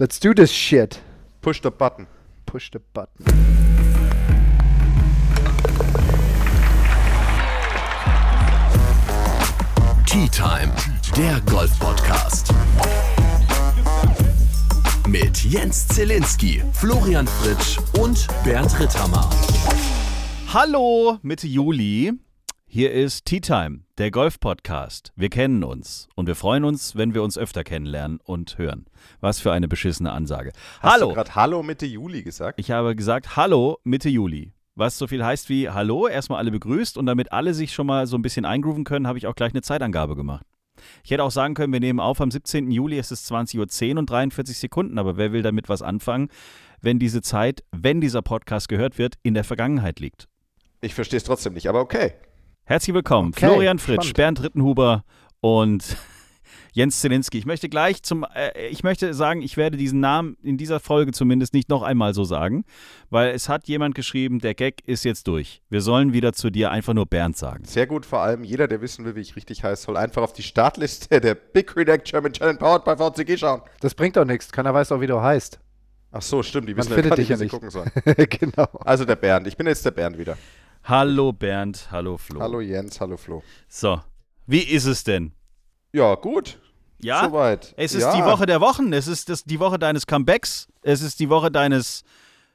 Let's do this shit. Push the button. Push the button. Tea Time, der Golf-Podcast. Mit Jens Zielinski, Florian Fritsch und Bernd Ritthammer. Hallo, Mitte Juli. Hier ist Tea Time, der Golf-Podcast. Wir kennen uns und wir freuen uns, wenn wir uns öfter kennenlernen und hören. Was für eine beschissene Ansage. Hast Hallo. du gerade Hallo Mitte Juli gesagt? Ich habe gesagt Hallo Mitte Juli. Was so viel heißt wie Hallo, erstmal alle begrüßt und damit alle sich schon mal so ein bisschen eingrooven können, habe ich auch gleich eine Zeitangabe gemacht. Ich hätte auch sagen können, wir nehmen auf am 17. Juli, es ist 20.10 Uhr und 43 Sekunden, aber wer will damit was anfangen, wenn diese Zeit, wenn dieser Podcast gehört wird, in der Vergangenheit liegt? Ich verstehe es trotzdem nicht, aber okay. Herzlich willkommen, Okay, Florian Fritsch, spannend. Bernd Rittenhuber und Jens Zelinski. Ich möchte gleich zum, äh, ich möchte sagen, ich werde diesen Namen in dieser Folge zumindest nicht noch einmal so sagen, weil es hat jemand geschrieben, der Gag ist jetzt durch. Wir sollen wieder zu dir einfach nur Bernd sagen. Sehr gut, vor allem jeder, der wissen will, wie ich richtig heiße, soll einfach auf die Startliste der Big Redact German Challenge Powered by VCG schauen. Das bringt doch nichts. Keiner weiß doch, wie du heißt. Ach so, stimmt, die Man wissen findet dich wie ja sie nicht. gucken sollen. genau. Also der Bernd, ich bin jetzt der Bernd wieder. Hallo Bernd, hallo Flo. Hallo Jens, hallo Flo. So, wie ist es denn? Ja, gut. Ja? Soweit. Es ist ja. die Woche der Wochen, es ist das, die Woche deines Comebacks, es ist die Woche deines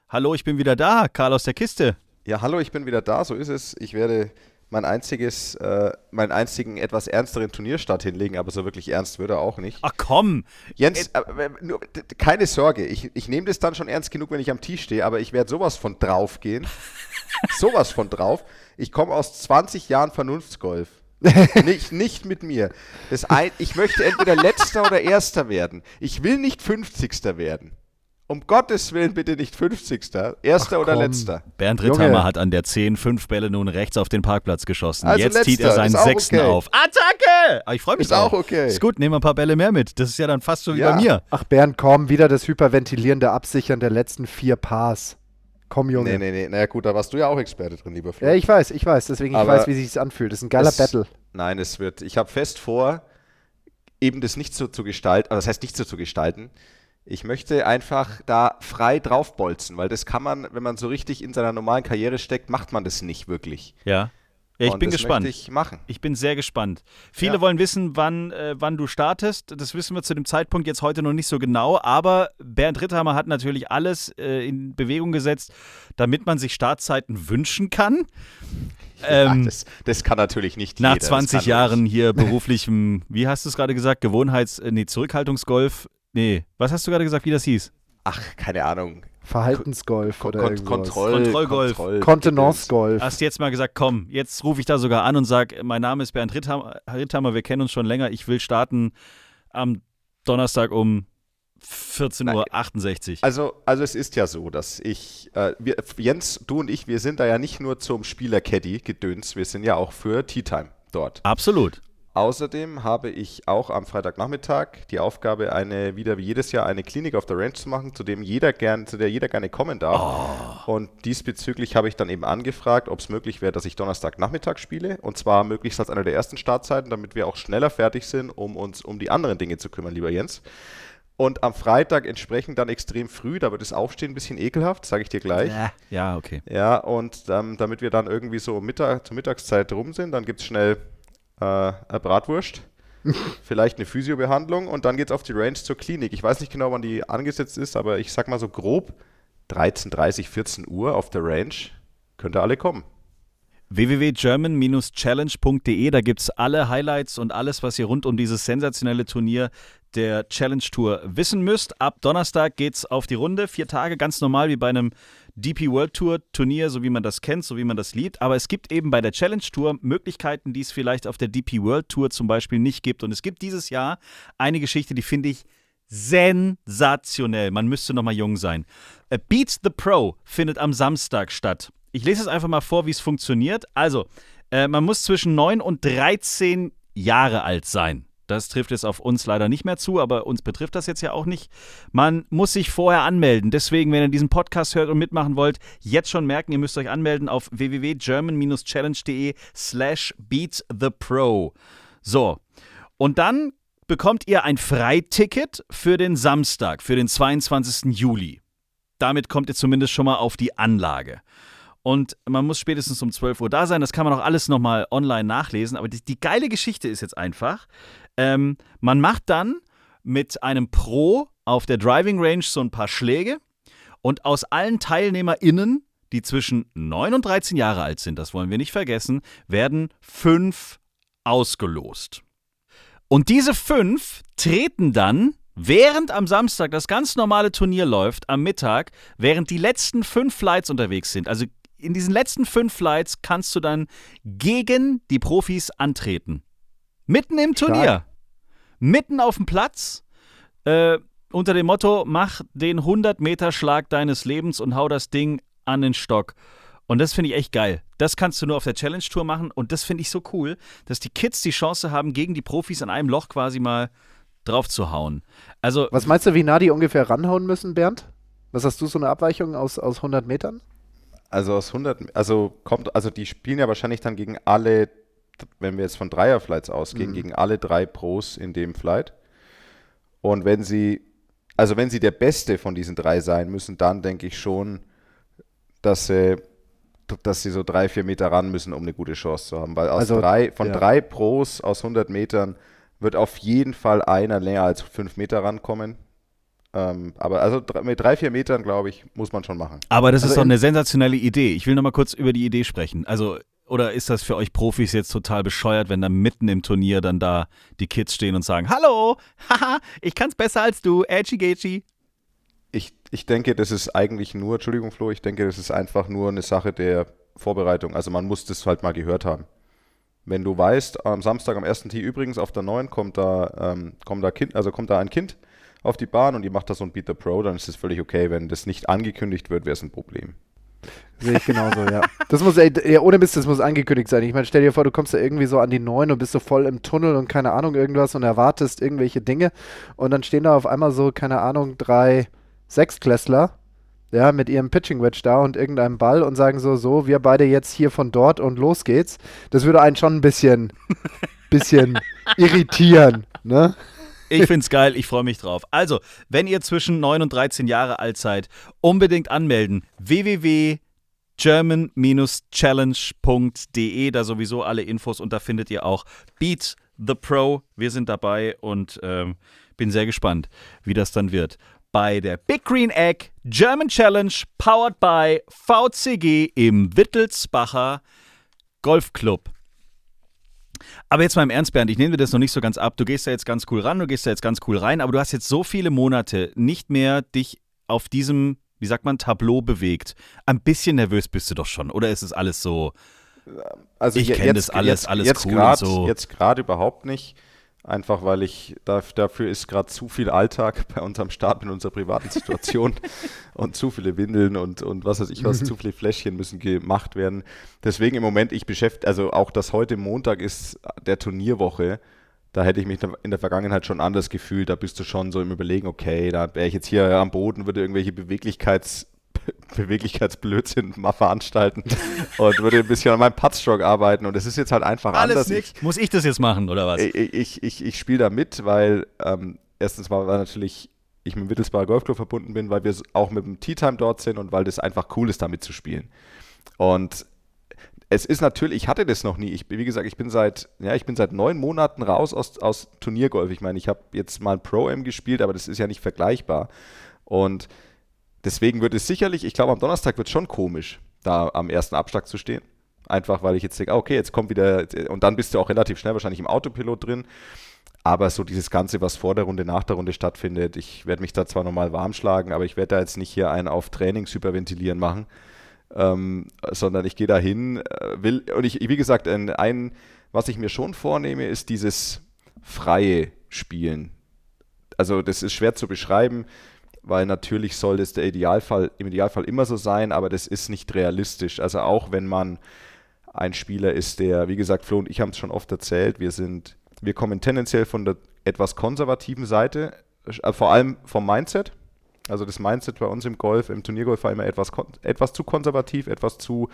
Hallo, ich bin wieder da, Karl aus der Kiste. Ja, hallo, ich bin wieder da, so ist es. Ich werde mein einziges, äh, meinen einzigen etwas ernsteren Turnierstart hinlegen, aber so wirklich ernst würde er auch nicht. Ach komm, Jens, äh, nur, keine Sorge, ich, ich nehme das dann schon ernst genug, wenn ich am Tisch stehe, aber ich werde sowas von drauf gehen. sowas von drauf. Ich komme aus 20 Jahren Vernunftsgolf. nicht, nicht mit mir. Ein, ich möchte entweder letzter oder erster werden. Ich will nicht 50. werden. Um Gottes Willen bitte nicht 50. Erster Ach, oder komm. letzter. Bernd Junge. Ritthammer hat an der 10 fünf Bälle nun rechts auf den Parkplatz geschossen. Also Jetzt zieht er letzter, seinen auch sechsten okay. auf. Attacke! Ah, ich freue mich Ist auch drauf. okay. Ist gut, nehmen wir ein paar Bälle mehr mit. Das ist ja dann fast so wie Ja. bei mir. Ach, Bernd, komm, wieder das hyperventilierende Absichern der letzten vier Pars. Komm, Junge. Nee, nee, nee. Na ja, gut, da warst du ja auch Experte drin, lieber Flo. Ja, ich weiß, ich weiß. Deswegen, ich Aber weiß, wie sich anfühlt. Das ist ein geiler es- Battle. Nein, es wird. Ich habe fest vor, eben das nicht so zu gestalten, also das heißt nicht so zu gestalten. Ich möchte einfach da frei draufbolzen, weil das kann man, wenn man so richtig in seiner normalen Karriere steckt, macht man das nicht wirklich. Ja. ja ich Und bin gespannt. Ich machen. Ich bin sehr gespannt. Viele Ja. wollen wissen, wann, äh, wann du startest. Das wissen wir zu dem Zeitpunkt jetzt heute noch nicht so genau. Aber Bernd Ritthammer hat natürlich alles äh, in Bewegung gesetzt, damit man sich Startzeiten wünschen kann. ja, Ähm, das, das kann natürlich nicht Nach jeder. das 20 kann Jahren hier beruflichem, wie hast du es gerade gesagt, Gewohnheits-, nee, Zurückhaltungsgolf. Nee, was hast du gerade gesagt, wie das hieß? Ach, keine Ahnung. Verhaltensgolf Kon oder Kon irgendwas. Kontroll Kontrollgolf. Kontroll Kontenance-Golf. Hast jetzt mal gesagt, komm, jetzt rufe ich da sogar an und sag, mein Name ist Bernd Ritthammer, Ritthammer, wir kennen uns schon länger, ich will starten am Donnerstag um 14.68 Uhr. Also, also es ist ja so, dass ich, äh, wir, Jens, du und ich, wir sind da ja nicht nur zum Spieler-Caddy gedöns, wir sind ja auch für Tea Time dort. Absolut. Außerdem habe ich auch am Freitagnachmittag die Aufgabe, eine wieder wie jedes Jahr eine Klinik auf der Range zu machen, zu dem jeder gern, zu der jeder gerne kommen darf. Und diesbezüglich habe ich dann eben angefragt, ob es möglich wäre, dass ich Donnerstagnachmittag spiele. Und zwar möglichst als einer der ersten Startzeiten, damit wir auch schneller fertig sind, um uns um die anderen Dinge zu kümmern, lieber Jens. Und am Freitag entsprechend dann extrem früh, da wird das Aufstehen ein bisschen ekelhaft, sage ich dir gleich. Ja, okay. Ja, und ähm, damit wir dann irgendwie so Mittag, zur Mittagszeit rum sind, dann gibt es schnell äh, eine Bratwurst, vielleicht eine Physiobehandlung und dann geht es auf die Range zur Klinik. Ich weiß nicht genau, wann die angesetzt ist, aber ich sag mal so grob 13.30, 14 Uhr auf der Range. Könnt ihr alle kommen. www.german-challenge.de, da gibt es alle Highlights und alles, was ihr rund um dieses sensationelle Turnier der Challenge Tour wissen müsst. Ab Donnerstag geht's auf die Runde. Vier Tage, ganz normal wie bei einem DP World Tour Turnier, so wie man das kennt, so wie man das liebt. Aber es gibt eben bei der Challenge Tour Möglichkeiten, die es vielleicht auf der DP World Tour zum Beispiel nicht gibt. Und es gibt dieses Jahr eine Geschichte, die finde ich sensationell. Man müsste noch mal jung sein. Äh, Beats the Pro findet am Samstag statt. Ich lese es einfach mal vor, wie es funktioniert. Also, äh, man muss zwischen 9 und 13 Jahre alt sein. Das trifft jetzt auf uns leider nicht mehr zu, aber uns betrifft das jetzt ja auch nicht. Man muss sich vorher anmelden. Deswegen, wenn ihr diesen Podcast hört und mitmachen wollt, jetzt schon merken, ihr müsst euch anmelden auf www.german-challenge.de slash beatthepro. So, und dann bekommt ihr ein Freiticket für den Samstag, für den 22. Juli. Damit kommt ihr zumindest schon mal auf die Anlage. Und man muss spätestens um 12 Uhr da sein. Das kann man auch alles nochmal online nachlesen. Aber die, die, geile Geschichte ist jetzt einfach, ähm, man macht dann mit einem Pro auf der Driving Range so ein paar Schläge. Und aus allen TeilnehmerInnen, die zwischen 9 und 13 Jahre alt sind, das wollen wir nicht vergessen, werden fünf ausgelost. Und diese fünf treten dann Während am Samstag das ganz normale Turnier läuft, am Mittag, während die letzten fünf Flights unterwegs sind, also in diesen letzten fünf Flights kannst du dann gegen die Profis antreten. Mitten im Turnier. Stark. Mitten auf dem Platz. Äh, unter dem Motto: Mach den 100-Meter-Schlag deines Lebens und hau das Ding an den Stock. Und das finde ich echt geil. Das kannst du nur auf der Challenge Tour machen. Und das finde ich so cool, dass die Kids die Chance haben, gegen die Profis an einem Loch quasi mal drauf zu hauen. Also, Was meinst du, wie nah die ungefähr ranhauen müssen, Bernd? Was hast du, so eine Abweichung aus, aus 100 Metern? Also aus 100, also kommt, also die spielen ja wahrscheinlich dann gegen alle, wenn wir jetzt von Dreierflights ausgehen, mhm. gegen alle drei Pros in dem Flight. Und wenn sie, also wenn sie der Beste von diesen drei sein müssen, dann denke ich schon, dass sie, dass sie so drei, vier Meter ran müssen, um eine gute Chance zu haben. Weil aus also, drei, von ja. drei Pros aus 100 Metern wird auf jeden Fall einer länger als fünf Meter rankommen. Ähm, aber also mit drei, vier Metern, glaube ich, muss man schon machen. Aber das also ist doch eine sensationelle Idee. Ich will noch mal kurz über die Idee sprechen. Also, oder ist das für euch Profis jetzt total bescheuert, wenn da mitten im Turnier dann da die Kids stehen und sagen, Hallo, haha, ich kann's besser als du, edgy gagey. Ich, ich denke, das ist eigentlich nur, Entschuldigung Flo, ich denke, das ist einfach nur eine Sache der Vorbereitung. Also man muss das halt mal gehört haben. Wenn du weißt, am Samstag am ersten Tee übrigens auf der 9 kommt da, ähm, kommt da kind, also kommt da ein Kind, auf die Bahn und ihr macht das so ein Beat the Pro, dann ist es völlig okay. Wenn das nicht angekündigt wird, wäre es ein Problem. Sehe ich genauso, ja. Das muss, ey, ja, ohne Mist, das muss angekündigt sein. Ich meine, stell dir vor, du kommst da irgendwie so an die 9 und bist so voll im Tunnel und keine Ahnung irgendwas und erwartest irgendwelche Dinge und dann stehen da auf einmal so, keine Ahnung, drei Sechsklässler, ja, mit ihrem Pitching Wedge da und irgendeinem Ball und sagen so, so, wir beide jetzt hier von dort und los geht's. Das würde einen schon ein bisschen, bisschen irritieren, ne? Ich find's geil, ich freue mich drauf. Also, wenn ihr zwischen 9 und 13 Jahre alt seid, unbedingt anmelden. www.german-challenge.de, da sowieso alle Infos und da findet ihr auch Beat the Pro. Wir sind dabei und ähm, bin sehr gespannt, wie das dann wird. Bei der Big Green Egg German Challenge, powered by VCG im Wittelsbacher Golfclub. Aber jetzt mal im Ernst, Bernd, ich nehme dir das noch nicht so ganz ab. Du gehst da jetzt ganz cool ran, du gehst da jetzt ganz cool rein, aber du hast jetzt so viele Monate nicht mehr dich auf diesem, wie sagt man, Tableau bewegt. Ein bisschen nervös bist du doch schon, oder ist es alles so? Also ich kenne das alles, jetzt, alles jetzt cool grad, so. Jetzt gerade überhaupt nicht. Einfach weil ich, dafür ist gerade zu viel Alltag bei unserem Start in unserer privaten Situation und zu viele Windeln und, und was weiß ich was, zu viele Fläschchen müssen gemacht werden. Deswegen im Moment, ich beschäftige, also auch dass heute Montag ist der Turnierwoche, da hätte ich mich in der Vergangenheit schon anders gefühlt. Da bist du schon so im Überlegen, okay, da wäre ich jetzt hier am Boden, würde irgendwelche Beweglichkeits- Beweglichkeitsblödsinn mal veranstalten und würde ein bisschen an meinem Putzstroke arbeiten. Und es ist jetzt halt einfach Alles anders. Nix. Muss ich das jetzt machen, oder was? Ich, ich, ich, ich spiele da mit, weil ähm, erstens war, war natürlich ich mit dem Wittelsbacher Golfclub verbunden bin, weil wir auch mit dem Tea Time dort sind und weil das einfach cool ist, da mitzuspielen. Und es ist natürlich, ich hatte das noch nie. Ich, wie gesagt, ich bin seit, ja, ich bin seit neun Monaten raus aus, aus Turniergolf. Ich meine, ich habe jetzt mal Pro-M gespielt, aber das ist ja nicht vergleichbar. Und Deswegen wird es sicherlich, ich glaube, am Donnerstag wird es schon komisch, da am ersten Abschlag zu stehen. Einfach weil ich jetzt denke, ah, okay, jetzt kommt wieder, und dann bist du auch relativ schnell wahrscheinlich im Autopilot drin. Aber so dieses Ganze, was vor der Runde, nach der Runde stattfindet, ich werde mich da zwar nochmal warm schlagen, aber ich werde da jetzt nicht hier einen auf Trainings hyperventilieren machen, ähm, sondern ich gehe da hin, äh, will, und ich, wie gesagt, ein, ein, was ich mir schon vornehme, ist dieses freie Spielen. Also das ist schwer zu beschreiben weil natürlich soll das der Idealfall, im Idealfall immer so sein, aber das ist nicht realistisch. Also auch wenn man ein Spieler ist, der, wie gesagt, Flo und ich haben es schon oft erzählt, wir sind, wir kommen tendenziell von der etwas konservativen Seite, äh, vor allem vom Mindset. Also das Mindset bei uns im Golf, im Turniergolf war immer etwas, etwas zu konservativ, etwas zu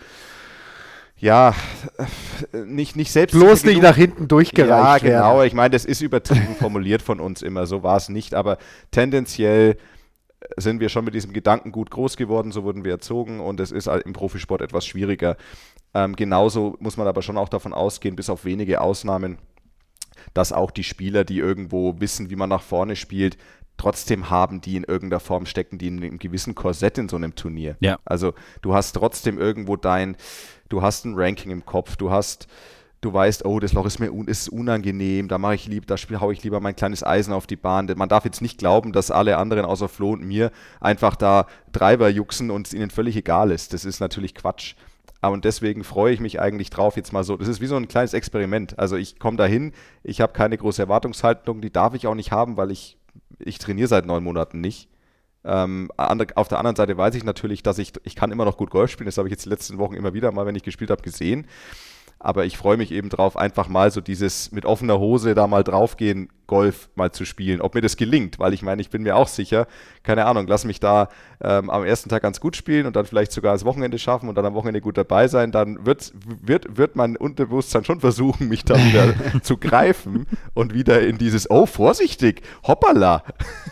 ja, nicht, nicht selbst. Bloß nicht nach hinten durchgereicht. Ja, genau. Werden. Ich meine, das ist übertrieben formuliert von uns immer. So war es nicht. Aber tendenziell sind wir schon mit diesem Gedanken gut groß geworden. So wurden wir erzogen. Und es ist halt im Profisport etwas schwieriger. Ähm, genauso muss man aber schon auch davon ausgehen, bis auf wenige Ausnahmen, dass auch die Spieler, die irgendwo wissen, wie man nach vorne spielt, trotzdem haben die in irgendeiner Form stecken, die in einem gewissen Korsett in so einem Turnier. Ja. Also du hast trotzdem irgendwo dein, du hast ein Ranking im Kopf, du hast, du weißt, oh, das Loch ist mir un ist unangenehm, da mache ich lieb, da haue ich lieber mein kleines Eisen auf die Bahn. Man darf jetzt nicht glauben, dass alle anderen außer Flo und mir einfach da Treiber juxen und es ihnen völlig egal ist. Das ist natürlich Quatsch. Und deswegen freue ich mich eigentlich drauf, jetzt mal so. Das ist wie so ein kleines Experiment. Also ich komme dahin, ich habe keine große Erwartungshaltung, die darf ich auch nicht haben, weil ich ich trainiere seit neun Monaten nicht. Ähm, auf der anderen Seite weiß ich natürlich, dass ich, ich kann immer noch gut Golf spielen. Das habe ich jetzt die letzten Wochen immer wieder mal, wenn ich gespielt habe, gesehen. Aber ich freue mich eben drauf, einfach mal so dieses mit offener Hose da mal draufgehen, Golf mal zu spielen. Ob mir das gelingt, weil ich meine, ich bin mir auch sicher, keine Ahnung, lass mich da ähm, am ersten Tag ganz gut spielen und dann vielleicht sogar das Wochenende schaffen und dann am Wochenende gut dabei sein, dann wird, wird, wird mein Unterbewusstsein schon versuchen, mich da wieder zu greifen und wieder in dieses, oh, vorsichtig, hoppala.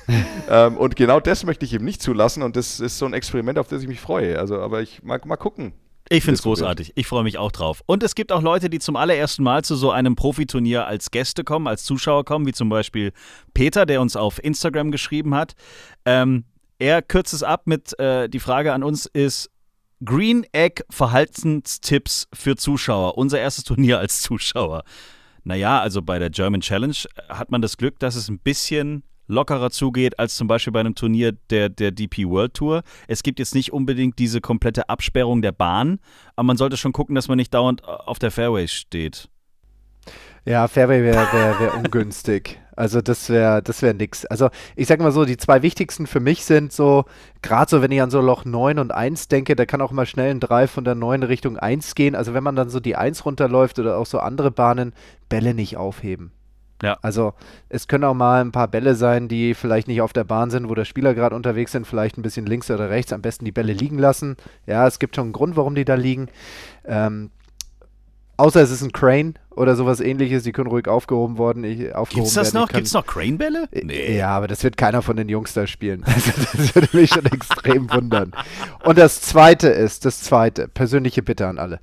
ähm, und genau das möchte ich eben nicht zulassen und das ist so ein Experiment, auf das ich mich freue. Also, aber ich mag mal gucken, ich finde es großartig. Ich freue mich auch drauf. Und es gibt auch Leute, die zum allerersten Mal zu so einem Profiturnier als Gäste kommen, als Zuschauer kommen, wie zum Beispiel Peter, der uns auf Instagram geschrieben hat. Ähm, er kürzt es ab mit, äh, die Frage an uns ist, Green Egg Verhaltenstipps für Zuschauer. Unser erstes Turnier als Zuschauer. Naja, also bei der German Challenge hat man das Glück, dass es ein bisschen lockerer zugeht als zum Beispiel bei einem Turnier der, der DP World Tour. Es gibt jetzt nicht unbedingt diese komplette Absperrung der Bahn, aber man sollte schon gucken, dass man nicht dauernd auf der Fairway steht. Ja, Fairway wäre wär, wär ungünstig. Also das wäre das wär nix. Also ich sag mal so, die zwei wichtigsten für mich sind so, gerade so, wenn ich an so Loch 9 und 1 denke, da kann auch mal schnell ein Drive von der 9 Richtung 1 gehen. Also wenn man dann so die 1 runterläuft oder auch so andere Bahnen, Bälle nicht aufheben. Ja. Also es können auch mal ein paar Bälle sein, die vielleicht nicht auf der Bahn sind, wo der Spieler gerade unterwegs sind, vielleicht ein bisschen links oder rechts, am besten die Bälle liegen lassen. Ja, es gibt schon einen Grund, warum die da liegen. Ähm, außer es ist ein Crane oder sowas ähnliches, die können ruhig aufgehoben worden. Ich, aufgehoben Gibt's das werden. noch? Gibt's noch Crane-Bälle? Äh, nee. Ja, aber das wird keiner von den Jungs da spielen. Also das würde mich schon extrem wundern. Und das zweite ist, das zweite, persönliche Bitte an alle.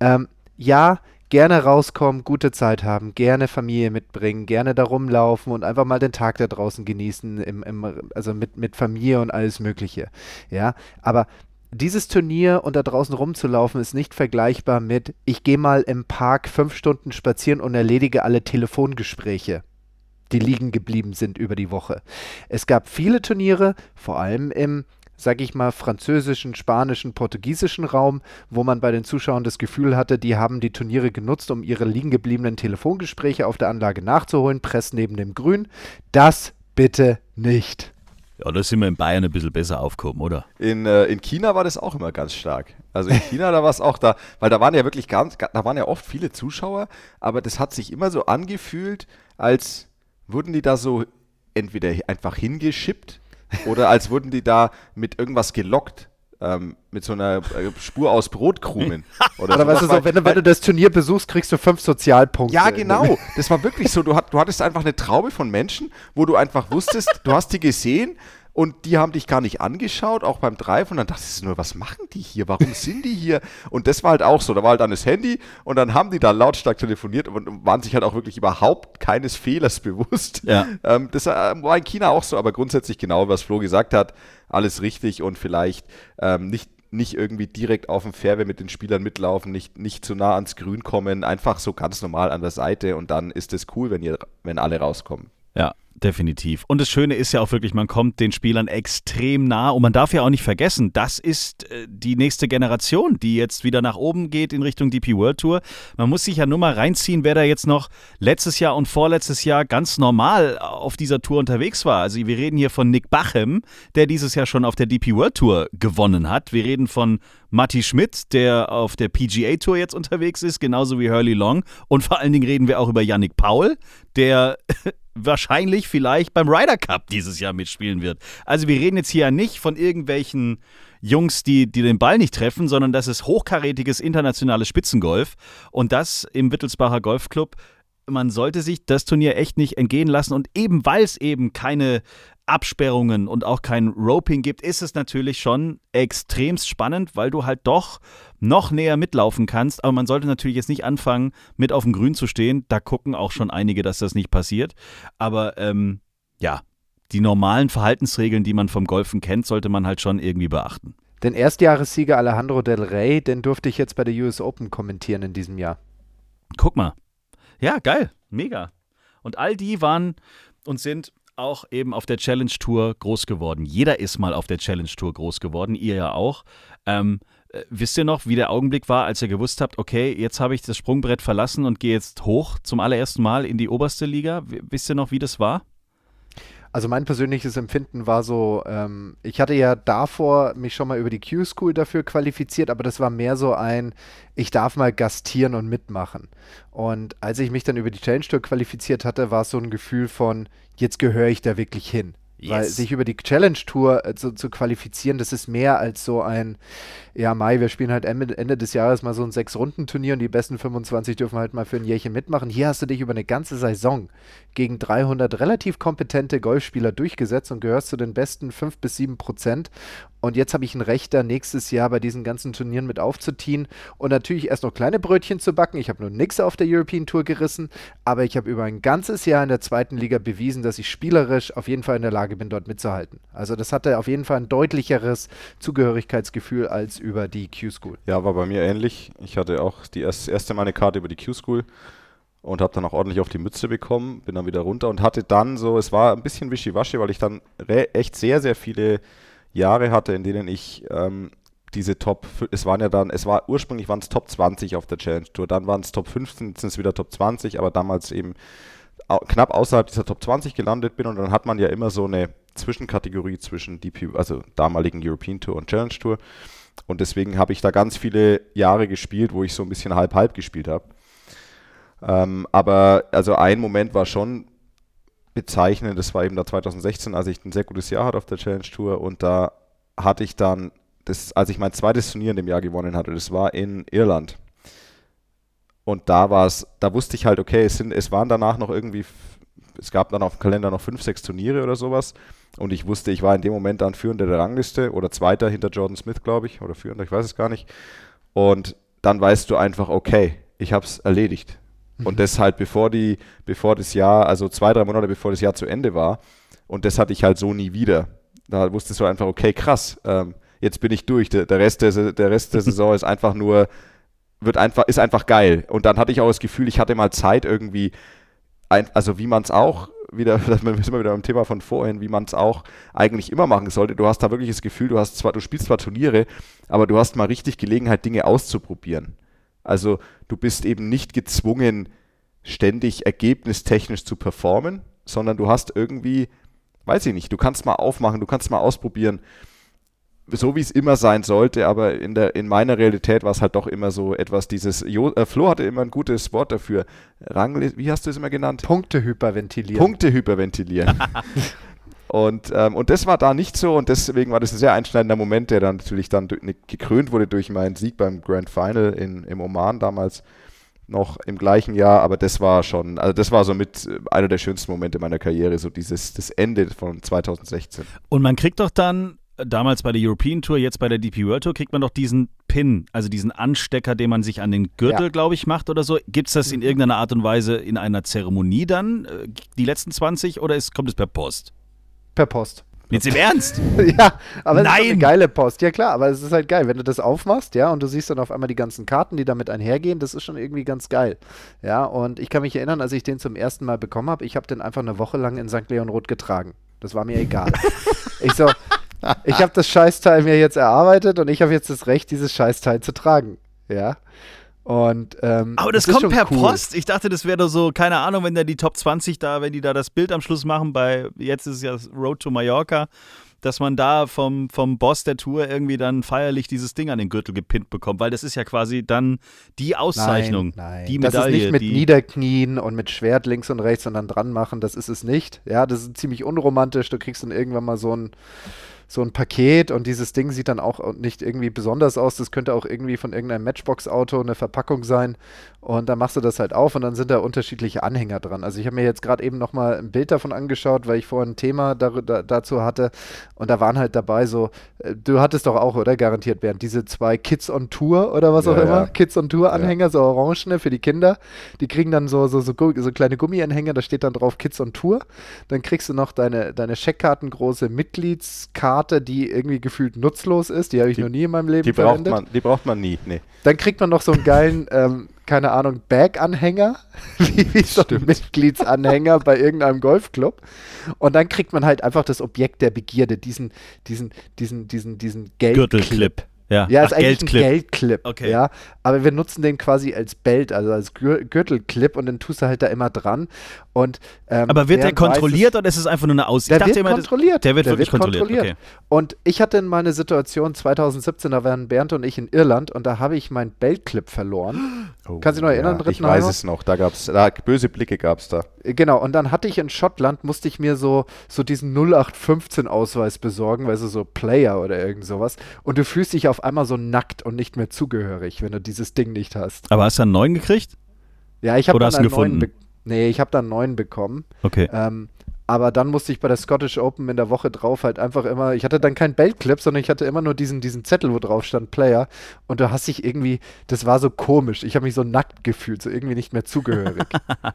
Ähm, ja, gerne rauskommen, gute Zeit haben, gerne Familie mitbringen, gerne da rumlaufen und einfach mal den Tag da draußen genießen, im, im, also mit, mit Familie und alles Mögliche. Ja, aber dieses Turnier und da draußen rumzulaufen ist nicht vergleichbar mit, ich gehe mal im Park fünf Stunden spazieren und erledige alle Telefongespräche die liegen geblieben sind über die Woche. Es gab viele Turniere, vor allem im sag ich mal, französischen, spanischen, portugiesischen Raum, wo man bei den Zuschauern das Gefühl hatte, die haben die Turniere genutzt, um ihre liegen gebliebenen Telefongespräche auf der Anlage nachzuholen, Press neben dem Grün. Das bitte nicht. Ja, da sind wir in Bayern ein bisschen besser aufgehoben, oder? In, äh, in China war das auch immer ganz stark. Also in China, da war es auch da, weil da waren ja wirklich ganz, da waren ja oft viele Zuschauer, aber das hat sich immer so angefühlt, als wurden die da so entweder einfach hingeschippt oder als wurden die da mit irgendwas gelockt. Ähm, mit so einer äh, Spur aus Brotkrumen. Oder, oder weißt du so, wenn, du, wenn du das Turnier besuchst, kriegst du fünf Sozialpunkte. Ja, genau. Das war wirklich so. Du, hat, du hattest einfach eine Traube von Menschen, wo du einfach wusstest, du hast die gesehen und die haben dich gar nicht angeschaut, auch beim Drive. Und dann dachtest du nur, was machen die hier? Warum sind die hier? Und das war halt auch so. Da war halt dann das Handy und dann haben die da lautstark telefoniert und waren sich halt auch wirklich überhaupt keines Fehlers bewusst. Ja. Ähm, das äh, war in China auch so, aber grundsätzlich genau, was Flo gesagt hat, alles richtig und vielleicht ähm, nicht nicht irgendwie direkt auf dem Fairway mit den Spielern mitlaufen, nicht, nicht zu nah ans Grün kommen, einfach so ganz normal an der Seite und dann ist es cool, wenn ihr, wenn alle rauskommen. Ja, definitiv. Und das Schöne ist ja auch wirklich, man kommt den Spielern extrem nah und man darf ja auch nicht vergessen, das ist äh, die nächste Generation, die jetzt wieder nach oben geht in Richtung DP World Tour. Man muss sich ja nur mal reinziehen, wer da jetzt noch letztes Jahr und vorletztes Jahr ganz normal auf dieser Tour unterwegs war. Also wir reden hier von Nick Bachem, der dieses Jahr schon auf der DP World Tour gewonnen hat. Wir reden von Matti Schmidt, der auf der PGA Tour jetzt unterwegs ist, genauso wie Hurley Long. Und vor allen Dingen reden wir auch über Yannick Paul, der wahrscheinlich vielleicht beim Ryder Cup dieses Jahr mitspielen wird. Also wir reden jetzt hier ja nicht von irgendwelchen Jungs, die, die den Ball nicht treffen, sondern das ist hochkarätiges internationales Spitzengolf und das im Wittelsbacher Golfclub. Man sollte sich das Turnier echt nicht entgehen lassen und eben weil es eben keine Absperrungen und auch kein Roping gibt, ist es natürlich schon extremst spannend, weil du halt doch noch näher mitlaufen kannst. Aber man sollte natürlich jetzt nicht anfangen, mit auf dem Grün zu stehen. Da gucken auch schon einige, dass das nicht passiert. Aber ähm, ja, die normalen Verhaltensregeln, die man vom Golfen kennt, sollte man halt schon irgendwie beachten. Den Erstjahressieger Alejandro Del Rey, den durfte ich jetzt bei der US Open kommentieren in diesem Jahr. Guck mal. Ja, geil. Mega. Und all die waren und sind auch eben auf der Challenge Tour groß geworden. Jeder ist mal auf der Challenge Tour groß geworden, ihr ja auch. Ähm, äh, wisst ihr noch, wie der Augenblick war, als ihr gewusst habt, okay, jetzt habe ich das Sprungbrett verlassen und gehe jetzt hoch zum allerersten Mal in die oberste Liga? Wisst ihr noch, wie das war? Also mein persönliches Empfinden war so, ähm, ich hatte ja davor mich schon mal über die Q-School dafür qualifiziert, aber das war mehr so ein, ich darf mal gastieren und mitmachen. Und als ich mich dann über die Challenge Tour qualifiziert hatte, war es so ein Gefühl von, jetzt gehöre ich da wirklich hin. Yes. Weil sich über die Challenge Tour äh, zu, zu, qualifizieren, das ist mehr als so ein, ja, Mai, wir spielen halt Ende, des Jahres mal so ein Sechs-Runden-Turnier und die besten 25 dürfen halt mal für ein Jährchen mitmachen. Hier hast du dich über eine ganze Saison gegen 300 relativ kompetente Golfspieler durchgesetzt und gehörst zu den besten 5 bis 7 Prozent und jetzt habe ich ein Recht, da nächstes Jahr bei diesen ganzen Turnieren mit aufzuziehen und natürlich erst noch kleine Brötchen zu backen. Ich habe nur nichts auf der European Tour gerissen, aber ich habe über ein ganzes Jahr in der zweiten Liga bewiesen, dass ich spielerisch auf jeden Fall in der Lage bin, dort mitzuhalten. Also das hatte auf jeden Fall ein deutlicheres Zugehörigkeitsgefühl als über die Q-School. Ja, war bei mir ähnlich. Ich hatte auch die erste, erste Mal eine Karte über die Q-School und habe dann auch ordentlich auf die Mütze bekommen, bin dann wieder runter und hatte dann so, es war ein bisschen wischiwaschi, weil ich dann echt sehr, sehr viele Jahre hatte, in denen ich ähm, diese Top, es waren ja dann, es war ursprünglich waren es Top 20 auf der Challenge Tour, dann waren es Top 15, jetzt sind es wieder Top 20, aber damals eben knapp außerhalb dieser Top 20 gelandet bin und dann hat man ja immer so eine Zwischenkategorie zwischen DP, also damaligen European Tour und Challenge Tour und deswegen habe ich da ganz viele Jahre gespielt, wo ich so ein bisschen halb-halb gespielt habe. Ähm, aber also ein Moment war schon bezeichnen. Das war eben da 2016, als ich ein sehr gutes Jahr hatte auf der Challenge Tour und da hatte ich dann, das, als ich mein zweites Turnier in dem Jahr gewonnen hatte, das war in Irland. Und da war es, da wusste ich halt, okay, es, sind, es waren danach noch irgendwie, es gab dann auf dem Kalender noch fünf, sechs Turniere oder sowas. Und ich wusste, ich war in dem Moment dann Führender der Rangliste oder Zweiter hinter Jordan Smith, glaube ich, oder Führender, ich weiß es gar nicht. Und dann weißt du einfach, okay, ich habe es erledigt. Und mhm. das halt bevor die, bevor das Jahr, also zwei, drei Monate bevor das Jahr zu Ende war. Und das hatte ich halt so nie wieder. Da wusstest du einfach, okay, krass, ähm, jetzt bin ich durch. Der, der, Rest der, der Rest der Saison ist einfach nur, wird einfach, ist einfach geil. Und dann hatte ich auch das Gefühl, ich hatte mal Zeit irgendwie, ein, also wie man es auch wieder, das sind wir wieder beim Thema von vorhin, wie man es auch eigentlich immer machen sollte. Du hast da wirklich das Gefühl, du hast zwar, du spielst zwar Turniere, aber du hast mal richtig Gelegenheit, Dinge auszuprobieren. Also du bist eben nicht gezwungen, ständig ergebnistechnisch zu performen, sondern du hast irgendwie, weiß ich nicht, du kannst mal aufmachen, du kannst mal ausprobieren, so wie es immer sein sollte, aber in, der, in meiner Realität war es halt doch immer so etwas, dieses, jo, äh, Flo hatte immer ein gutes Wort dafür, Rangle, wie hast du es immer genannt? Punkte hyperventilieren. Punkte hyperventilieren. Und, ähm, und das war da nicht so und deswegen war das ein sehr einschneidender Moment, der dann natürlich dann gekrönt wurde durch meinen Sieg beim Grand Final in, im Oman damals noch im gleichen Jahr, aber das war schon, also das war so mit äh, einer der schönsten Momente meiner Karriere, so dieses das Ende von 2016. Und man kriegt doch dann damals bei der European Tour, jetzt bei der DP World Tour, kriegt man doch diesen Pin, also diesen Anstecker, den man sich an den Gürtel, ja. glaube ich, macht oder so. Gibt es das in mhm. irgendeiner Art und Weise in einer Zeremonie dann, äh, die letzten 20, oder ist, kommt es per Post? Per Post. Jetzt im Ernst? ja, aber Nein. es ist eine geile Post. Ja klar, aber es ist halt geil, wenn du das aufmachst, ja, und du siehst dann auf einmal die ganzen Karten, die damit einhergehen, das ist schon irgendwie ganz geil. Ja, und ich kann mich erinnern, als ich den zum ersten Mal bekommen habe, ich habe den einfach eine Woche lang in St. Leon Roth getragen. Das war mir egal. ich so, ich habe das Scheißteil mir jetzt erarbeitet und ich habe jetzt das Recht, dieses Scheißteil zu tragen. Ja. Und, ähm, Aber das, das kommt per cool. Post. Ich dachte, das wäre doch so, keine Ahnung, wenn da die Top 20 da, wenn die da das Bild am Schluss machen, bei jetzt ist es ja Road to Mallorca, dass man da vom, vom Boss der Tour irgendwie dann feierlich dieses Ding an den Gürtel gepinnt bekommt, weil das ist ja quasi dann die Auszeichnung, nein, nein. die das Medaille. ist nicht mit Niederknien und mit Schwert links und rechts und dann dran machen, das ist es nicht. Ja, das ist ziemlich unromantisch. Du kriegst dann irgendwann mal so ein so ein Paket und dieses Ding sieht dann auch nicht irgendwie besonders aus. Das könnte auch irgendwie von irgendeinem Matchbox-Auto eine Verpackung sein. Und dann machst du das halt auf und dann sind da unterschiedliche Anhänger dran. Also ich habe mir jetzt gerade eben nochmal ein Bild davon angeschaut, weil ich vorhin ein Thema da, da, dazu hatte. Und da waren halt dabei so, äh, du hattest doch auch, oder? Garantiert, während diese zwei Kids on Tour oder was Ja, auch immer. ja. Kids on Tour Anhänger, so orangene für die Kinder. Die kriegen dann so, so, so, so kleine Gummianhänger, da steht dann drauf Kids on Tour. Dann kriegst du noch deine, deine Scheckkartengroße Mitgliedskarte, die irgendwie gefühlt nutzlos ist. Die habe ich Die- noch nie in meinem Leben Die braucht, verwendet. man, die braucht man nie. Nee. Dann kriegt man noch so einen geilen, ähm, keine Ahnung, Bag-Anhänger, wie, wie so ein Mitgliedsanhänger bei irgendeinem Golfclub. Und dann kriegt man halt einfach das Objekt der Begierde, diesen, diesen, diesen, diesen, diesen Geldclip. Ja, Ja, Ach, ist eigentlich Geldclip. ein Geldclip. Okay. Ja, aber wir nutzen den quasi als Belt, also als Gür Gürtelclip und den tust du halt da immer dran. Und, ähm, Aber wird der während weiß kontrolliert oder ist es einfach nur eine Aussicht? der wird kontrolliert. der wird wirklich kontrolliert. Okay. Und ich hatte mal eine Situation 2017, da waren Bernd und ich in Irland und da habe ich meinen Beltclip verloren. Kannst du dich noch erinnern, Oh, ja, Ich weiß es noch. Da gab's, da, böse Blicke gab es da. Genau, und dann hatte ich in Schottland, musste ich mir so, so diesen 0815-Ausweis besorgen, weißt du, so Player oder irgend sowas. Und du fühlst dich auf einmal so nackt und nicht mehr zugehörig, wenn du dieses Ding nicht hast. Aber hast du einen neuen gekriegt? Ja, ich habe dann einen neuen Nee, ich habe dann einen neuen bekommen. Okay. Ähm, aber dann musste ich bei der Scottish Open in der Woche drauf halt einfach immer, ich hatte dann keinen Beltclip, sondern ich hatte immer nur diesen, diesen Zettel, wo drauf stand Player. Und du hast dich irgendwie, das war so komisch. Ich habe mich so nackt gefühlt, so irgendwie nicht mehr zugehörig.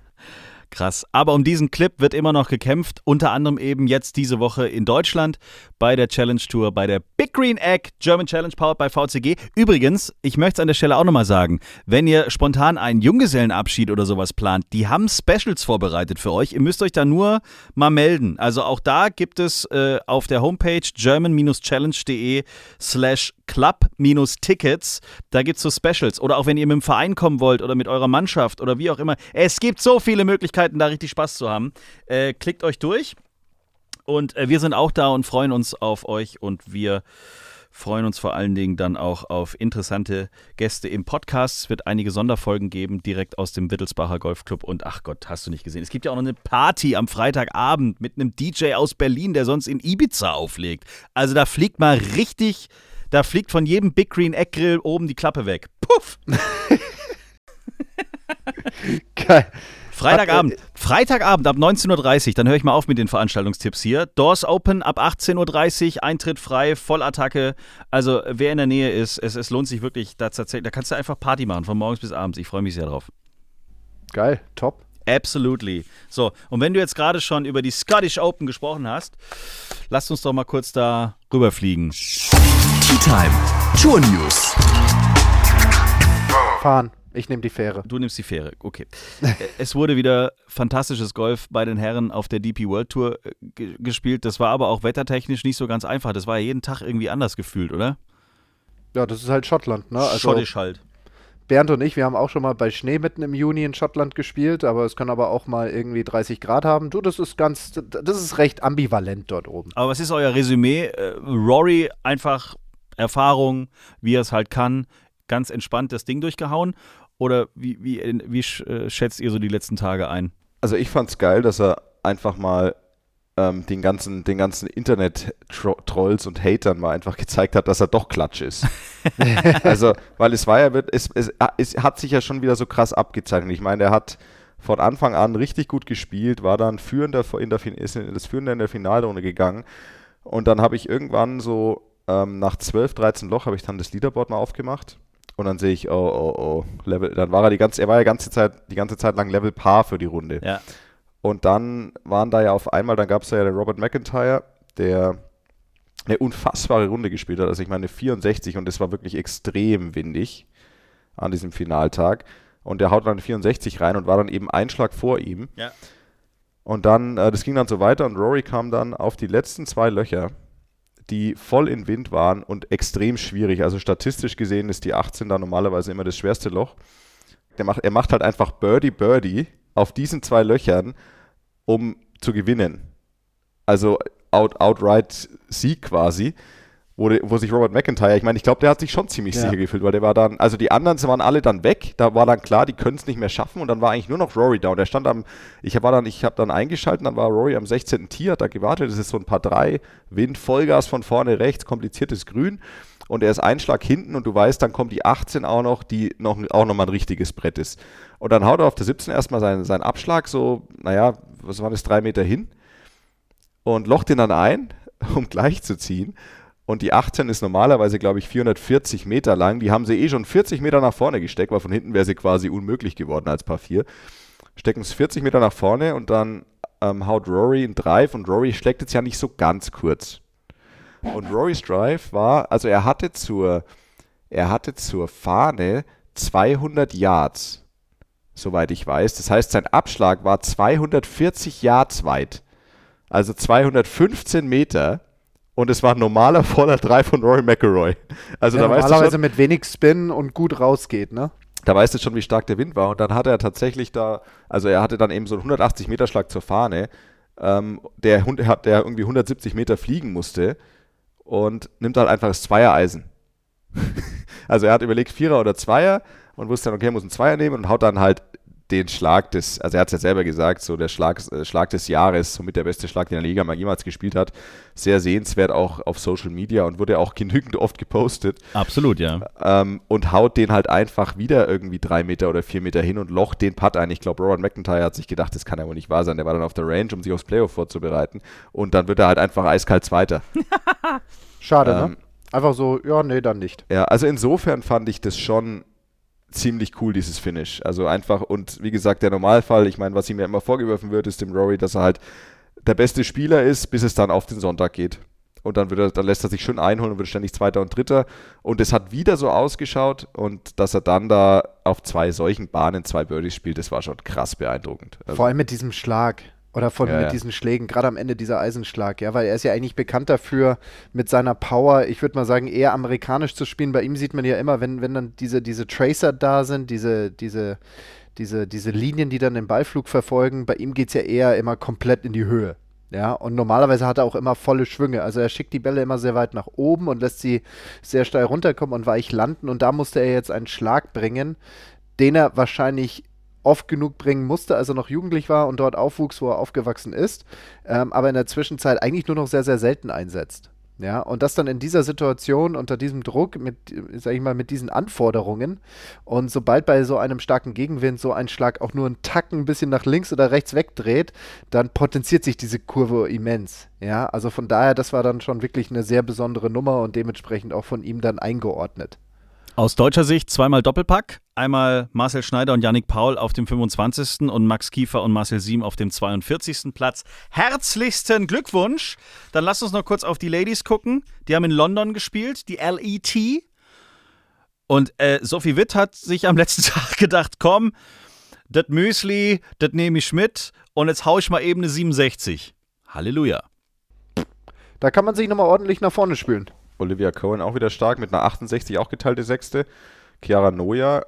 Krass. Aber um diesen Clip wird immer noch gekämpft, unter anderem eben jetzt diese Woche in Deutschland bei der Challenge Tour, bei der Big Green Egg German Challenge Powered by VCG. Übrigens, ich möchte es an der Stelle auch nochmal sagen, wenn ihr spontan einen Junggesellenabschied oder sowas plant, die haben Specials vorbereitet für euch. Ihr müsst euch da nur mal melden. Also auch da gibt es äh, auf der Homepage german-challenge.de slash club-tickets, da gibt es so Specials. Oder auch wenn ihr mit dem Verein kommen wollt oder mit eurer Mannschaft oder wie auch immer. Es gibt so viele Möglichkeiten, da richtig Spaß zu haben. Äh, klickt euch durch. Und äh, wir sind auch da und freuen uns auf euch und wir freuen uns vor allen Dingen dann auch auf interessante Gäste im Podcast. Es wird einige Sonderfolgen geben, direkt aus dem Wittelsbacher Golfclub. Und ach Gott, hast du nicht gesehen. Es gibt ja auch noch eine Party am Freitagabend mit einem DJ aus Berlin, der sonst in Ibiza auflegt. Also da fliegt mal richtig, da fliegt von jedem Big Green Egg Grill oben die Klappe weg. Puff! Geil. Freitagabend. Freitagabend ab 19.30 Uhr, dann höre ich mal auf mit den Veranstaltungstipps hier. Doors open ab 18.30 Uhr, Eintritt frei, Vollattacke. Also wer in der Nähe ist, es, es lohnt sich wirklich, da, tatsächlich- da kannst du einfach Party machen, von morgens bis abends. Ich freue mich sehr drauf. Geil, top. Absolutely. So, und wenn du jetzt gerade schon über die Scottish Open gesprochen hast, lasst uns doch mal kurz da rüberfliegen. Tea Time. Tour News. Fahren. Ich nehme die Fähre. Du nimmst die Fähre, okay. Es wurde wieder fantastisches Golf bei den Herren auf der DP World Tour äh, ge- gespielt. Das war aber auch wettertechnisch nicht so ganz einfach. Das war ja jeden Tag irgendwie anders gefühlt, oder? Ja, das ist halt Schottland, ne? Also Schottisch halt. Bernd und ich, wir haben auch schon mal bei Schnee mitten im Juni in Schottland gespielt, aber es kann aber auch mal irgendwie 30 Grad haben. Du, das ist ganz, das ist recht ambivalent dort oben. Aber was ist euer Resümee? Äh, Rory einfach Erfahrung, wie er es halt kann, ganz entspannt das Ding durchgehauen? Oder wie, wie, wie äh, schätzt ihr so die letzten Tage ein? Also ich fand's geil, dass er einfach mal ähm, den ganzen, den ganzen Internet-Trolls und Hatern mal einfach gezeigt hat, dass er doch Klatsch ist. also, weil es war ja, wird- es, es, es hat sich ja schon wieder so krass abgezeichnet. Ich meine, er hat von Anfang an richtig gut gespielt, war dann führender in der, ist das Führende in der Finalrunde gegangen. Und dann habe ich irgendwann so ähm, nach 12, 13 Loch habe ich dann das Leaderboard mal aufgemacht. Und dann sehe ich, oh, oh, oh, Level, dann war er die ganze, er war ja ganze Zeit, die ganze Zeit lang Level Par für die Runde. Ja. Und dann waren da ja auf einmal, dann gab es ja den Robert McIntyre, der eine unfassbare Runde gespielt hat. Also ich meine 64 und es war wirklich extrem windig an diesem Finaltag. Und der haut dann 64 rein und war dann eben ein Schlag vor ihm. Ja. Und dann, äh, das ging dann so weiter und Rory kam dann auf die letzten zwei Löcher, die voll in Wind waren und extrem schwierig. Also statistisch gesehen ist die 18 da normalerweise immer das schwerste Loch. Der macht, er macht halt einfach Birdie Birdie auf diesen zwei Löchern, um zu gewinnen. Also out, outright Sieg quasi wo, wo sich Robert McIntyre, ich meine, ich glaube, der hat sich schon ziemlich ja. sicher gefühlt, weil der war dann, also die anderen waren alle dann weg, da war dann klar, die können es nicht mehr schaffen und dann war eigentlich nur noch Rory da und der stand am, ich war dann, ich habe dann eingeschaltet, dann war Rory am 16. Tier, hat da gewartet, das ist so ein paar drei, Wind, Vollgas von vorne rechts, kompliziertes Grün und er ist ein Schlag hinten und du weißt, dann kommt die 18 auch noch, die noch, auch nochmal ein richtiges Brett ist. Und dann haut er auf der 17 erstmal seinen, seinen Abschlag so, naja, was war das, drei Meter hin und locht ihn dann ein, um gleich zu ziehen und die 18 ist normalerweise, glaube ich, 440 Meter lang. Die haben sie eh schon 40 Meter nach vorne gesteckt, weil von hinten wäre sie quasi unmöglich geworden als Paar 4. Stecken es 40 Meter nach vorne und dann ähm, haut Rory einen Drive und Rory schlägt jetzt ja nicht so ganz kurz. Und Rorys Drive war, also er hatte zur, er hatte zur Fahne 200 Yards, soweit ich weiß. Das heißt, sein Abschlag war 240 Yards weit. Also 215 Meter und es war ein normaler voller 3 von Rory McElroy. Also ja, da normalerweise weißt du schon, mit wenig Spin und gut rausgeht, ne? Da weißt du schon, wie stark der Wind war. Und dann hat er tatsächlich da, also er hatte dann eben so einen 180 Meter Schlag zur Fahne, ähm, der, der irgendwie 170 Meter fliegen musste und nimmt halt einfach das Zweiereisen. also er hat überlegt Vierer oder Zweier und wusste dann, okay, er muss einen Zweier nehmen und haut dann halt den Schlag des, also er hat es ja selber gesagt, so der Schlag, äh, Schlag des Jahres, somit der beste Schlag, den der Liga mal jemals gespielt hat. Sehr sehenswert auch auf Social Media und wurde auch genügend oft gepostet. Absolut, ja. Ähm, und haut den halt einfach wieder irgendwie drei Meter oder vier Meter hin und locht den Putt ein. Ich glaube, Robert McIntyre hat sich gedacht, das kann ja wohl nicht wahr sein. Der war dann auf der Range, um sich aufs Playoff vorzubereiten. Und dann wird er halt einfach eiskalt Zweiter. Schade, ne? ähm, ne? Einfach so, ja, nee, dann nicht. Ja, also insofern fand ich das schon ziemlich cool, dieses Finish. Also einfach, und wie gesagt, der Normalfall, ich meine, was ihm ja immer vorgeworfen wird, ist dem Rory, dass er halt der beste Spieler ist, bis es dann auf den Sonntag geht. Und dann, er, dann lässt er sich schön einholen und wird ständig Zweiter und Dritter. Und es hat wieder so ausgeschaut und dass er dann da auf zwei solchen Bahnen zwei Birdies spielt, das war schon krass beeindruckend. Also Vor allem mit diesem Schlag. Oder von ja, mit ja. diesen Schlägen, gerade am Ende dieser Eisenschlag, ja, weil er ist ja eigentlich bekannt dafür, mit seiner Power, ich würde mal sagen, eher amerikanisch zu spielen. Bei ihm sieht man ja immer, wenn, wenn dann diese, diese Tracer da sind, diese, diese, diese, diese Linien, die dann den Ballflug verfolgen, bei ihm geht es ja eher immer komplett in die Höhe. Ja, und normalerweise hat er auch immer volle Schwünge. Also er schickt die Bälle immer sehr weit nach oben und lässt sie sehr steil runterkommen und weich landen. Und da musste er jetzt einen Schlag bringen, den er wahrscheinlich oft genug bringen musste, als er noch jugendlich war und dort aufwuchs, wo er aufgewachsen ist, ähm, aber in der Zwischenzeit eigentlich nur noch sehr, sehr selten einsetzt. Ja, und das dann in dieser Situation, unter diesem Druck, mit, sag ich mal, mit diesen Anforderungen. Und sobald bei so einem starken Gegenwind so ein Schlag auch nur einen Tacken ein bisschen nach links oder rechts wegdreht, dann potenziert sich diese Kurve immens. Ja, also von daher, das war dann schon wirklich eine sehr besondere Nummer und dementsprechend auch von ihm dann eingeordnet. Aus deutscher Sicht zweimal Doppelpack. Einmal Marcel Schneider und Yannick Paul auf dem 25. und Max Kiefer und Marcel Siem auf dem 42. Platz. Herzlichsten Glückwunsch. Dann lass uns noch kurz auf die Ladies gucken. Die haben in London gespielt, die LET. Und äh, Sophie Witt hat sich am letzten Tag gedacht, komm, das Müsli, das nehme ich mit und jetzt hau ich mal eben eine 67. Halleluja. Da kann man sich nochmal ordentlich nach vorne spülen. Olivia Cohen auch wieder stark mit einer 68, auch geteilte Sechste. Chiara Noja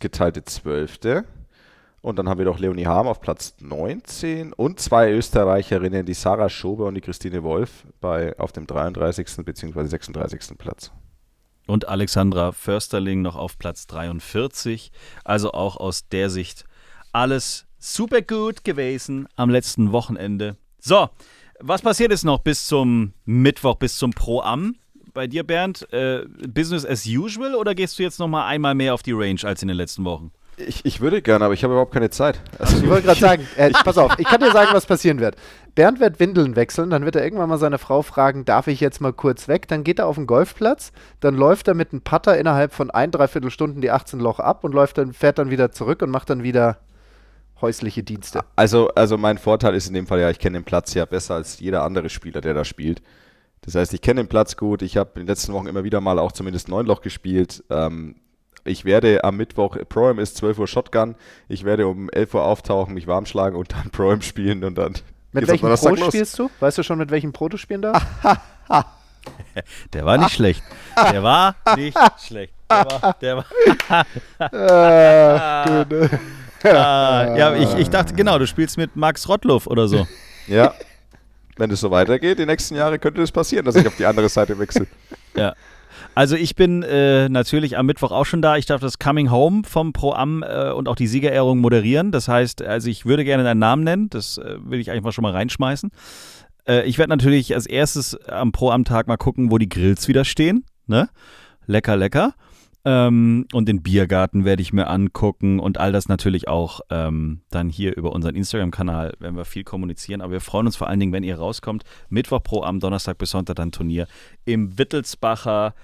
geteilte Zwölfte. Und dann haben wir doch Leonie Harm auf Platz 19 und zwei Österreicherinnen, die Sarah Schober und die Christine Wolf bei, auf dem 33. bzw. 36. Platz. Und Alexandra Försterling noch auf Platz 43. Also auch aus der Sicht alles super gut gewesen am letzten Wochenende. So, was passiert jetzt noch bis zum Mittwoch, bis zum Pro-Am? Bei dir, Bernd, äh, Business as usual oder gehst du jetzt noch mal einmal mehr auf die Range als in den letzten Wochen? Ich, ich würde gerne, aber ich habe überhaupt keine Zeit. Also ich wollte gerade sagen, äh, pass auf, ich kann dir sagen, was passieren wird. Bernd wird Windeln wechseln, dann wird er irgendwann mal seine Frau fragen, darf ich jetzt mal kurz weg? Dann geht er auf den Golfplatz, dann läuft er mit einem Putter innerhalb von ein, dreiviertel Stunden die 18 Loch ab und läuft dann, fährt dann wieder zurück und macht dann wieder häusliche Dienste. Also, also mein Vorteil ist in dem Fall ja, ich kenne den Platz ja besser als jeder andere Spieler, der da spielt. Das heißt, ich kenne den Platz gut. Ich habe in den letzten Wochen immer wieder mal auch zumindest Neunloch gespielt. Ähm, ich werde am Mittwoch, Pro-Am ist 12 Uhr Shotgun. Ich werde um 11 Uhr auftauchen, mich warm schlagen und dann Pro-Am spielen und dann. Mit welchem Pro spielst du? Weißt du schon, mit welchem Pro du spielen darfst? Der war nicht schlecht. Der war nicht schlecht. Der war. Der war ah, ah, ja, ich, ich dachte, genau, du spielst mit Max Rottluff oder so. Ja. Wenn es so weitergeht, die nächsten Jahre könnte es passieren, dass ich auf die andere Seite wechsle. Ja. Also ich bin äh, natürlich am Mittwoch auch schon da. Ich darf das Coming Home vom Pro Am äh, und auch die Siegerehrung moderieren. Das heißt, also ich würde gerne deinen Namen nennen. Das äh, will ich mal schon mal reinschmeißen. Äh, ich werde natürlich als erstes am Pro Am Tag mal gucken, wo die Grills wieder stehen. Ne? Lecker, lecker. Ähm, und den Biergarten werde ich mir angucken und all das natürlich auch ähm, dann hier über unseren Instagram-Kanal, werden wir viel kommunizieren. Aber wir freuen uns vor allen Dingen, wenn ihr rauskommt. Mittwoch pro Abend, Donnerstag bis Sonntag dann Turnier im Wittelsbacher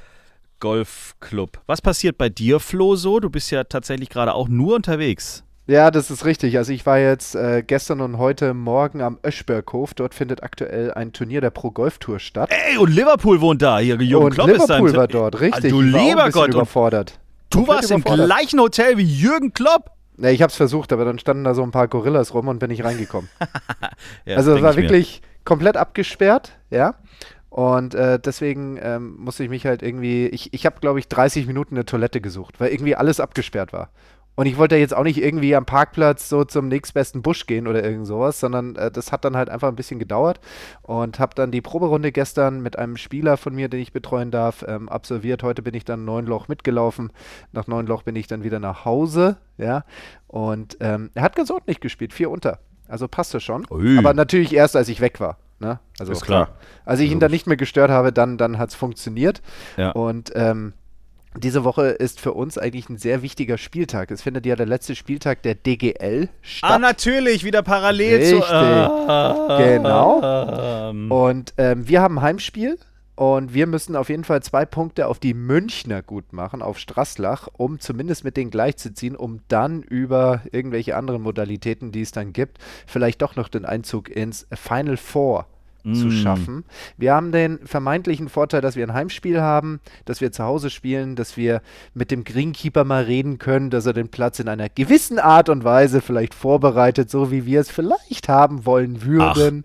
Golfclub. Was passiert bei dir, Flo, so? Du bist ja tatsächlich gerade auch nur unterwegs. Ja, das ist richtig. Also ich war jetzt äh, gestern und heute Morgen am Öschberghof. Dort findet aktuell ein Turnier der Pro Golf Tour statt. Ey, und Liverpool wohnt da. Hier, Jürgen und Klopp Liverpool ist da. war dort, richtig. Ah, du auch ein lieber Gott. Überfordert. du warst im gleichen Hotel wie Jürgen Klopp. Ne, ich hab's versucht, aber dann standen da so ein paar Gorillas rum und bin nicht reingekommen. Ja, also es war ich mir. wirklich komplett abgesperrt, ja. Und äh, deswegen ähm, musste ich mich halt irgendwie, ich, ich habe, glaube ich, 30 Minuten eine Toilette gesucht, weil irgendwie alles abgesperrt war. Und ich wollte jetzt auch nicht irgendwie am Parkplatz so zum nächstbesten Busch gehen oder irgend sowas, sondern äh, das hat dann halt einfach ein bisschen gedauert und habe dann die Proberunde gestern mit einem Spieler von mir, den ich betreuen darf, ähm, absolviert. Heute bin ich dann neun Loch mitgelaufen. Nach neun Loch bin ich dann wieder nach Hause, ja. Und ähm, er hat ganz ordentlich gespielt, vier unter. Also passte schon. Ui. Aber natürlich erst, als ich weg war. Ne? Also Ist klar. als ich ihn dann nicht mehr gestört habe, dann, dann hat es funktioniert. Ja. Und ähm, diese Woche ist für uns eigentlich ein sehr wichtiger Spieltag. Es findet ja der letzte Spieltag der DGL statt. Ah, natürlich, wieder parallel zu. Richtig. Ah, Genau. ähm, Und ähm, wir haben ein Heimspiel und wir müssen auf jeden Fall zwei Punkte auf die Münchner gut machen, auf Strasslach, um zumindest mit denen gleichzuziehen, um dann über irgendwelche anderen Modalitäten, die es dann gibt, vielleicht doch noch den Einzug ins Final Four zu Mm. schaffen. Wir haben den vermeintlichen Vorteil, dass wir ein Heimspiel haben, dass wir zu Hause spielen, dass wir mit dem Greenkeeper mal reden können, dass er den Platz in einer gewissen Art und Weise vielleicht vorbereitet, so wie wir es vielleicht haben wollen würden.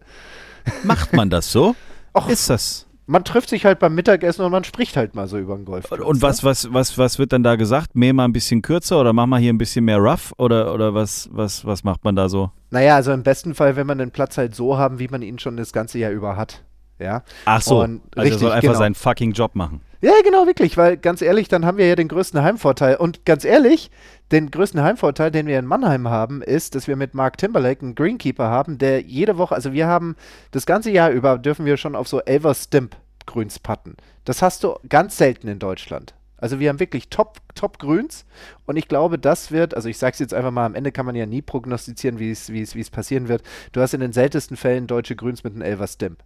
Macht man das so? Och. Ist das? Man trifft sich halt beim Mittagessen und man spricht halt mal so über den Golf. Und was, was, was, was wird dann da gesagt? Mäh mal ein bisschen kürzer oder mach mal hier ein bisschen mehr rough? Oder, oder was, was, was macht man da so? Naja, also im besten Fall, wenn man den Platz halt so haben, wie man ihn schon das ganze Jahr über hat. Ja. Ach so, Und also er richtig, soll einfach genau. seinen fucking Job machen. Ja, genau, wirklich, weil ganz ehrlich, dann haben wir ja den größten Heimvorteil. Und ganz ehrlich, den größten Heimvorteil, den wir in Mannheim haben, ist, dass wir mit Mark Timberlake einen Greenkeeper haben, der jede Woche, also wir haben das ganze Jahr über, dürfen wir schon auf so Elver Stimp Grüns putten. Das hast du ganz selten in Deutschland. Also wir haben wirklich Top, Top Grüns und ich glaube, das wird, also ich sage es jetzt einfach mal, am Ende kann man ja nie prognostizieren, wie es passieren wird. Du hast in den seltensten Fällen deutsche Grüns mit einem Elver Stimp.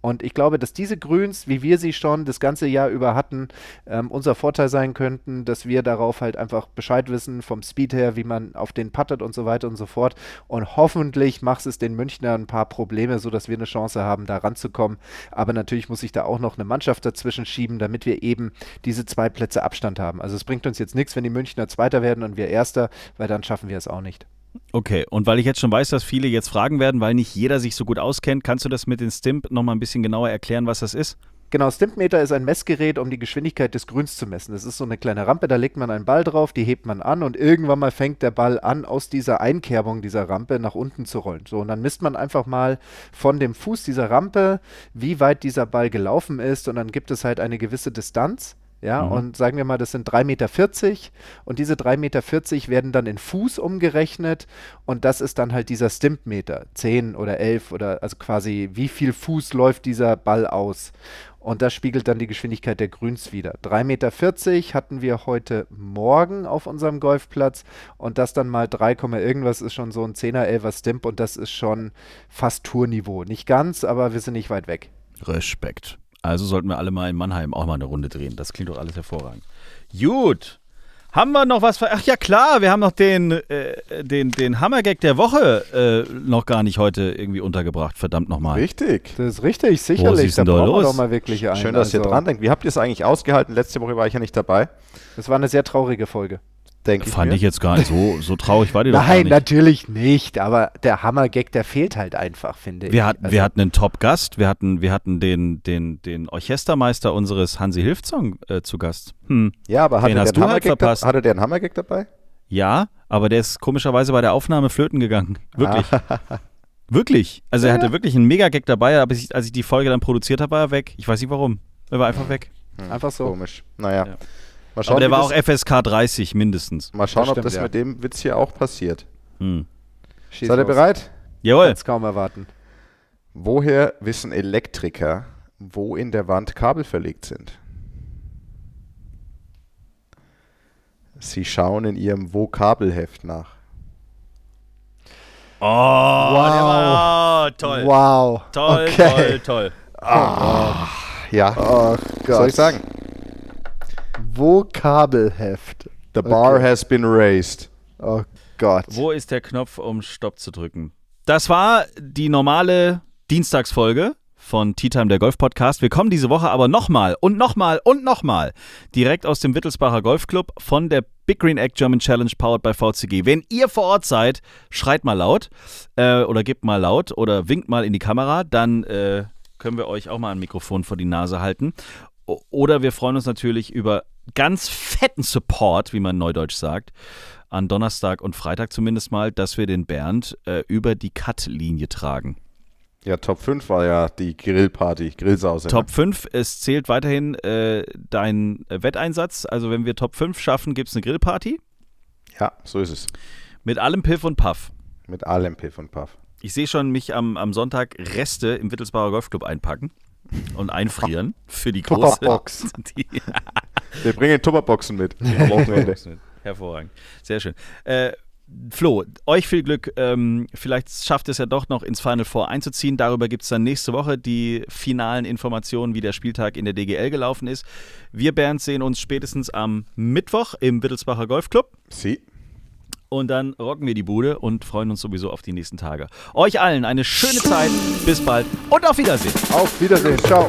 Und ich glaube, dass diese Grüns, wie wir sie schon das ganze Jahr über hatten, ähm, unser Vorteil sein könnten, dass wir darauf halt einfach Bescheid wissen, vom Speed her, wie man auf den puttet und so weiter und so fort. Und hoffentlich macht es den Münchner ein paar Probleme, sodass wir eine Chance haben, da ranzukommen. Aber natürlich muss ich da auch noch eine Mannschaft dazwischen schieben, damit wir eben diese zwei Plätze Abstand haben. Also es bringt uns jetzt nichts, wenn die Münchner Zweiter werden und wir Erster, weil dann schaffen wir es auch nicht. Okay, und weil ich jetzt schon weiß, dass viele jetzt fragen werden, weil nicht jeder sich so gut auskennt, kannst du das mit den Stimp nochmal ein bisschen genauer erklären, was das ist? Genau, Stimpmeter ist ein Messgerät, um die Geschwindigkeit des Grüns zu messen. Das ist so eine kleine Rampe, da legt man einen Ball drauf, die hebt man an und irgendwann mal fängt der Ball an, aus dieser Einkerbung dieser Rampe nach unten zu rollen. So, und dann misst man einfach mal von dem Fuß dieser Rampe, wie weit dieser Ball gelaufen ist und dann gibt es halt eine gewisse Distanz. Ja, Mhm. und sagen wir mal, das sind 3,40 Meter und diese 3,40 Meter werden dann in Fuß umgerechnet und das ist dann halt dieser Stimpmeter, 10 oder 11 oder also quasi wie viel Fuß läuft dieser Ball aus. Und das spiegelt dann die Geschwindigkeit der Grüns wieder. 3,40 Meter hatten wir heute Morgen auf unserem Golfplatz und das dann mal 3, Komma irgendwas ist schon so ein 10er, 11er Stimp und das ist schon fast Tourniveau. Nicht ganz, aber wir sind nicht weit weg. Respekt. Also sollten wir alle mal in Mannheim auch mal eine Runde drehen. Das klingt doch alles hervorragend. Gut. Haben wir noch was? ver- Ach ja, klar, wir haben noch den, äh, den, den Hammergag der Woche äh, noch gar nicht heute irgendwie untergebracht. Verdammt nochmal. Richtig. Das ist richtig, sicherlich. da brauchen wir los? doch mal wirklich einen. Schön, dass ihr Also, dran denkt. Wie habt ihr es eigentlich ausgehalten? Letzte Woche war ich ja nicht dabei. Das war eine sehr traurige Folge. Denke ich Fand mir. ich jetzt gar nicht so, so traurig war die doch gar Nein, natürlich nicht, aber der Hammergag, der fehlt halt einfach, finde ich. Wir hatten, Also, wir hatten einen Top-Gast, wir hatten, wir hatten den, den, den Orchestermeister unseres Hansi Hilft-Song äh, zu Gast. Hm. Ja, aber hatte Den der, hast einen du halt Hammergag da, verpasst. hatte der einen Hammergag dabei? Ja, aber der ist komischerweise bei der Aufnahme flöten gegangen. Wirklich. Wirklich. Also er hatte wirklich einen Mega-Gag dabei, aber ich, als ich die Folge dann produziert habe, war er weg. Ich weiß nicht warum. Er war einfach weg. Einfach so. Komisch. Naja. Ja. Mal schauen, Aber der war auch FSK 30 mindestens. mal schauen Das ob stimmt, das ja. mit dem Witz hier auch passiert. Hm. Schieß Seid ihr los. bereit? Jawohl. Kann's kaum erwarten. Woher wissen Elektriker, wo in der Wand Kabel verlegt sind? Sie schauen in ihrem Vokabelheft nach. Oh, der war, oh, toll. Wow. Toll, okay. toll, toll. Ja, Oh Gott. soll ich sagen? Vokabelheft. The bar Okay. has been raised. Oh Gott. Wo ist der Knopf, um Stopp zu drücken? Das war die normale Dienstagsfolge von Tea Time, der Golf-Podcast. Wir kommen diese Woche aber nochmal und nochmal und nochmal direkt aus dem Wittelsbacher Golfclub von der Big Green Egg German Challenge powered by VCG. Wenn ihr vor Ort seid, schreit mal laut äh, oder gebt mal laut oder winkt mal in die Kamera, dann äh, können wir euch auch mal ein Mikrofon vor die Nase halten. Oder wir freuen uns natürlich über ganz fetten Support, wie man neudeutsch sagt, an Donnerstag und Freitag zumindest mal, dass wir den Bernd äh, über die Cut-Linie tragen. Ja, Top 5 war ja die Grillparty, Grillsause. ne? Top 5, es zählt weiterhin äh, dein Wetteinsatz. Also wenn wir Top 5 schaffen, gibt es eine Grillparty Ja, so ist es. mit allem Piff und Puff. Mit allem Piff und Puff. Ich sehe schon mich am, am Sonntag Reste im Wittelsbacher Golfclub einpacken und einfrieren für die große. Tupperbox. Die, Wir bringen Tupperboxen mit. Hervorragend. Sehr schön. Äh, Flo, euch viel Glück. Ähm, vielleicht schafft es ja doch noch ins Final Four einzuziehen. Darüber gibt es dann nächste Woche die finalen Informationen, wie der Spieltag in der DGL gelaufen ist. Wir, Bernd, sehen uns spätestens am Mittwoch im Wittelsbacher Golfclub. Sie. Und dann rocken wir die Bude und freuen uns sowieso auf die nächsten Tage. Euch allen eine schöne Zeit. Bis bald und auf Wiedersehen. Auf Wiedersehen. Ciao.